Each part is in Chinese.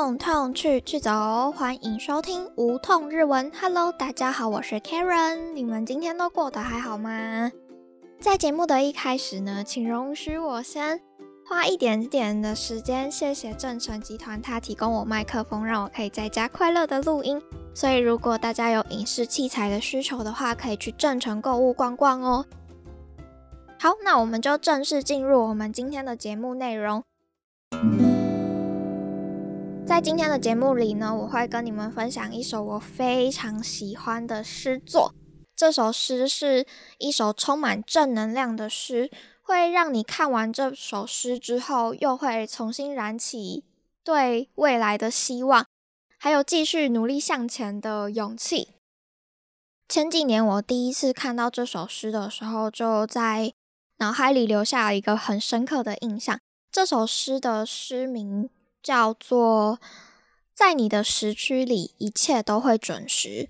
痛痛去去走，欢迎收听无痛日文。Hello，大家好，我是 Karen。你们今天都过得还好吗？在节目的一开始呢，请容许我先花一点点的时间，谢谢正成集团，他提供我麦克风，让我可以在家快乐的录音。所以，如果大家有影视器材的需求的话，可以去正成购物逛逛哦。好，那我们就正式进入我们今天的节目内容。在今天的节目里呢，我会跟你们分享一首我非常喜欢的诗作。这首诗是一首充满正能量的诗，会让你看完这首诗之后，又会重新燃起对未来的希望，还有继续努力向前的勇气。前几年我第一次看到这首诗的时候，就在脑海里留下了一个很深刻的印象。这首诗的诗名。叫做在你的时区里，一切都会准时。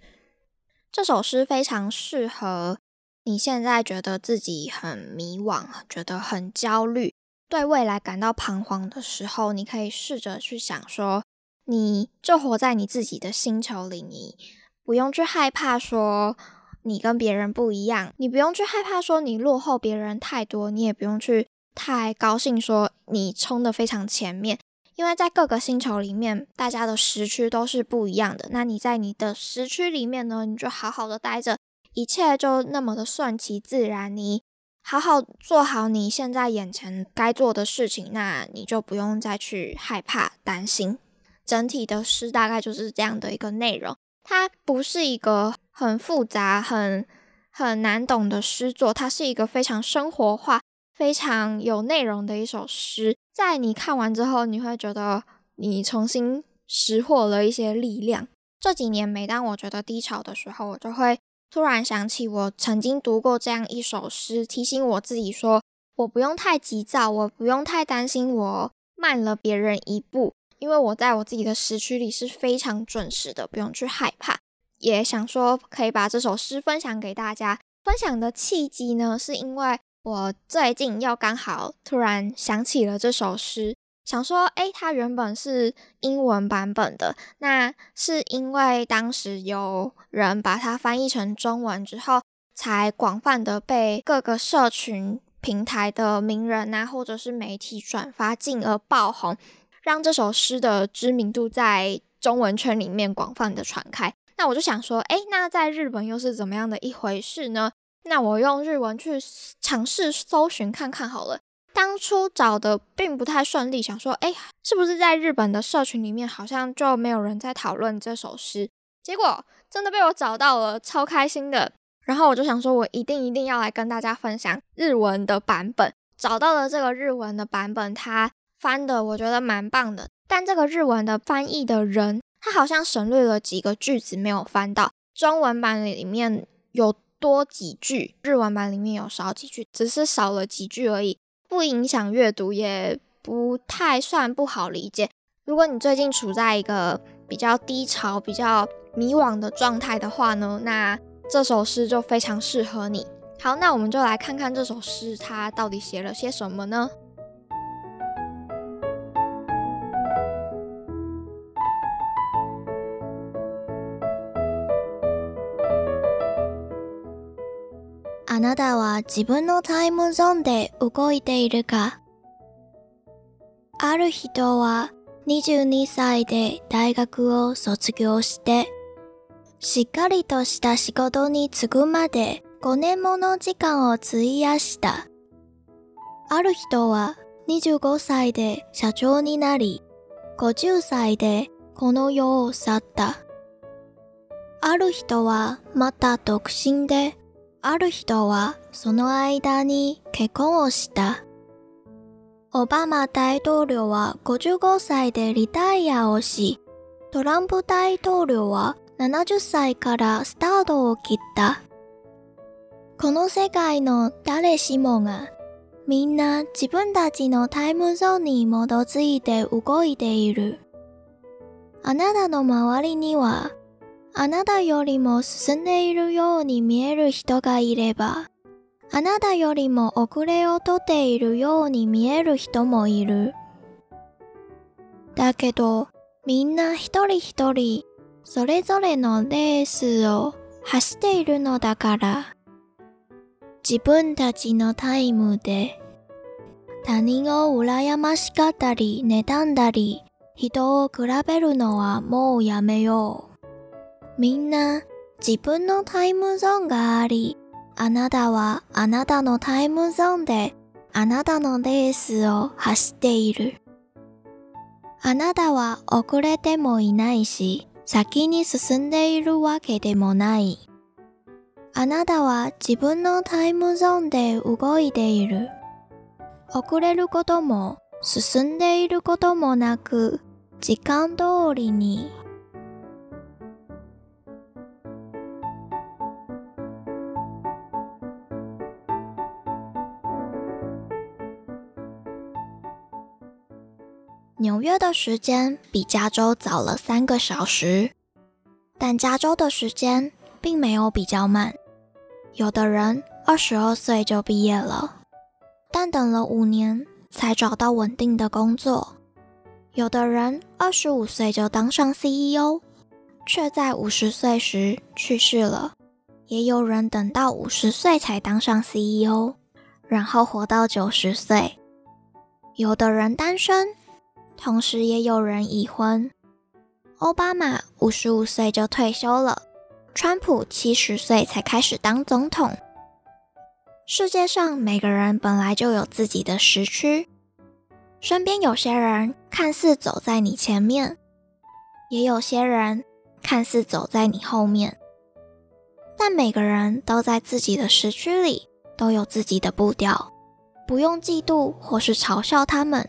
这首诗非常适合你现在觉得自己很迷惘，觉得很焦虑，对未来感到彷徨的时候，你可以试着去想说，你就活在你自己的星球里，你不用去害怕说你跟别人不一样，你不用去害怕说你落后别人太多，你也不用去太高兴说你冲的非常前面。因为在各个星球里面，大家的时区都是不一样的。那你在你的时区里面呢，你就好好的待着，一切就那么的顺其自然。你好好做好你现在眼前该做的事情，那你就不用再去害怕、担心。整体的诗大概就是这样的一个内容。它不是一个很复杂、很很难懂的诗作，它是一个非常生活化、非常有内容的一首诗。在你看完之后，你会觉得你重新拾获了一些力量。这几年，每当我觉得低潮的时候，我就会突然想起我曾经读过这样一首诗，提醒我自己说：我不用太急躁，我不用太担心我慢了别人一步，因为我在我自己的时区里是非常准时的，不用去害怕。也想说可以把这首诗分享给大家。分享的契机呢，是因为。我最近又刚好突然想起了这首诗，想说，诶，它原本是英文版本的，那是因为当时有人把它翻译成中文之后，才广泛的被各个社群平台的名人啊，或者是媒体转发，进而爆红，让这首诗的知名度在中文圈里面广泛的传开。那我就想说，诶，那在日本又是怎么样的一回事呢？那我用日文去尝试搜寻看看好了。当初找的并不太顺利，想说，哎，是不是在日本的社群里面好像就没有人在讨论这首诗？结果真的被我找到了，超开心的。然后我就想说，我一定一定要来跟大家分享日文的版本。找到了这个日文的版本，它翻的我觉得蛮棒的。但这个日文的翻译的人，他好像省略了几个句子，没有翻到中文版里面有。多几句，日文版里面有少几句，只是少了几句而已，不影响阅读，也不太算不好理解。如果你最近处在一个比较低潮、比较迷惘的状态的话呢，那这首诗就非常适合你。好，那我们就来看看这首诗，它到底写了些什么呢？なたは自分のタイムゾーンで動いているかある人は22歳で大学を卒業して、しっかりとした仕事に就くまで5年もの時間を費やした。ある人は25歳で社長になり、50歳でこの世を去った。ある人はまた独身である人はその間に結婚をした。オバマ大統領は55歳でリタイアをし、トランプ大統領は70歳からスタートを切った。この世界の誰しもがみんな自分たちのタイムゾーンに基づいて動いている。あなたの周りにはあなたよりも進んでいるように見える人がいれば、あなたよりも遅れをとっているように見える人もいる。だけど、みんな一人一人、それぞれのレースを走っているのだから、自分たちのタイムで、他人を羨ましかったり、妬んだり、人を比べるのはもうやめよう。みんな自分のタイムゾーンがあり、あなたはあなたのタイムゾーンであなたのレースを走っている。あなたは遅れてもいないし、先に進んでいるわけでもない。あなたは自分のタイムゾーンで動いている。遅れることも進んでいることもなく、時間通りに纽约的时间比加州早了三个小时，但加州的时间并没有比较慢。有的人二十二岁就毕业了，但等了五年才找到稳定的工作。有的人二十五岁就当上 CEO，却在五十岁时去世了。也有人等到五十岁才当上 CEO，然后活到九十岁。有的人单身。同时，也有人已婚。奥巴马五十五岁就退休了，川普七十岁才开始当总统。世界上每个人本来就有自己的时区，身边有些人看似走在你前面，也有些人看似走在你后面，但每个人都在自己的时区里都有自己的步调，不用嫉妒或是嘲笑他们。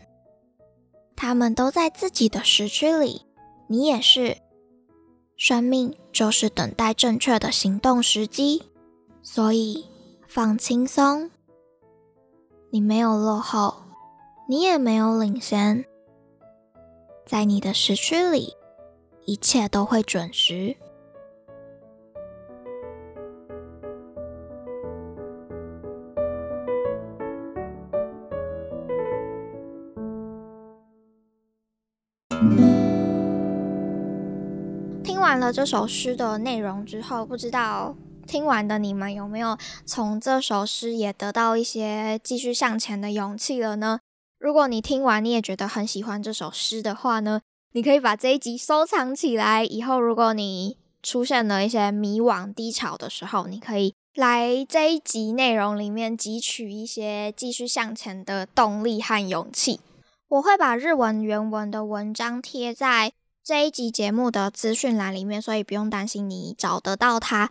他们都在自己的时区里，你也是。生命就是等待正确的行动时机，所以放轻松。你没有落后，你也没有领先，在你的时区里，一切都会准时。看了这首诗的内容之后，不知道听完的你们有没有从这首诗也得到一些继续向前的勇气了呢？如果你听完你也觉得很喜欢这首诗的话呢，你可以把这一集收藏起来。以后如果你出现了一些迷惘低潮的时候，你可以来这一集内容里面汲取一些继续向前的动力和勇气。我会把日文原文的文章贴在。这一集节目的资讯栏里面，所以不用担心你找得到它。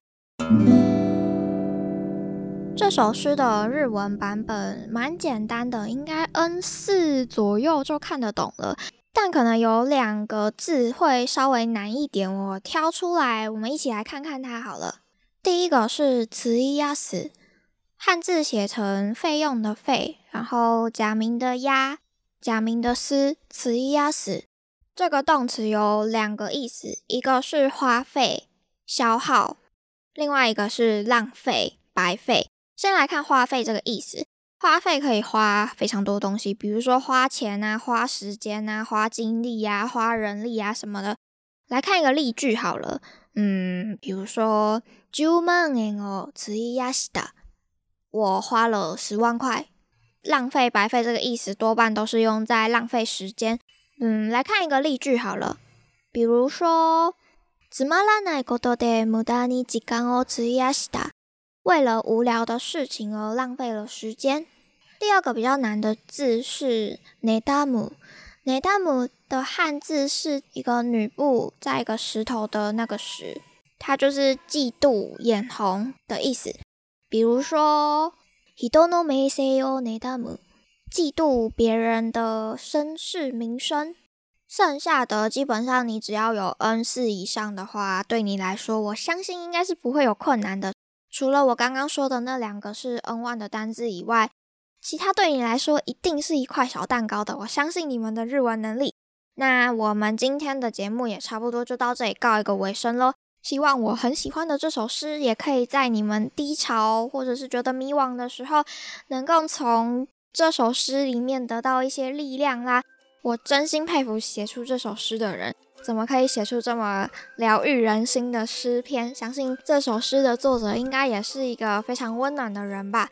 这首诗的日文版本蛮简单的，应该 N 四左右就看得懂了。但可能有两个字会稍微难一点，我挑出来，我们一起来看看它好了。第一个是“词意压死”，汉字写成“费用”的“费”，然后假名的“压”，假名的“死”，词意压死。这个动词有两个意思，一个是花费、消耗，另外一个是浪费、白费。先来看花费这个意思，花费可以花非常多东西，比如说花钱啊、花时间啊、花精力啊、花人力啊什么的。来看一个例句好了，嗯，比如说十万円を費やした，我花了十万块。浪费、白费这个意思多半都是用在浪费时间。 嗯，来看一个例句好了，比如说，つまらないことで無駄に時間を費やした，为了无聊的事情而浪费了时间。第二个比较难的字是ネダム，ネダム的汉字是一个女部在一个石头的那个石，它就是嫉妒、眼红的意思。比如说。人の名声を妬む， 嫉妒别人的身世名声，剩下的基本上你只要有 n 四以上的话，对你来说，我相信应该是不会有困难的。除了我刚刚说的那两个是 n 万的单字以外，其他对你来说一定是一块小蛋糕的。我相信你们的日文能力。那我们今天的节目也差不多就到这里告一个尾声喽。希望我很喜欢的这首诗，也可以在你们低潮或者是觉得迷惘的时候，能够从。这首诗里面得到一些力量啦！我真心佩服写出这首诗的人，怎么可以写出这么疗愈人心的诗篇？相信这首诗的作者应该也是一个非常温暖的人吧。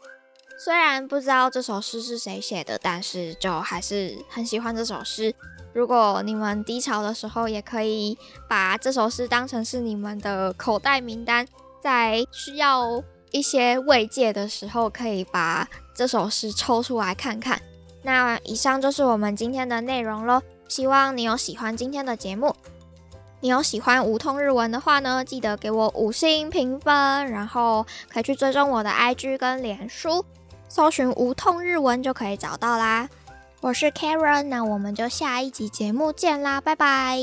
虽然不知道这首诗是谁写的，但是就还是很喜欢这首诗。如果你们低潮的时候，也可以把这首诗当成是你们的口袋名单，在需要一些慰藉的时候，可以把。这首诗抽出来看看。那以上就是我们今天的内容喽。希望你有喜欢今天的节目，你有喜欢无痛日文的话呢，记得给我五星评分，然后可以去追踪我的 IG 跟脸书，搜寻无痛日文就可以找到啦。我是 Karen，那我们就下一集节目见啦，拜拜。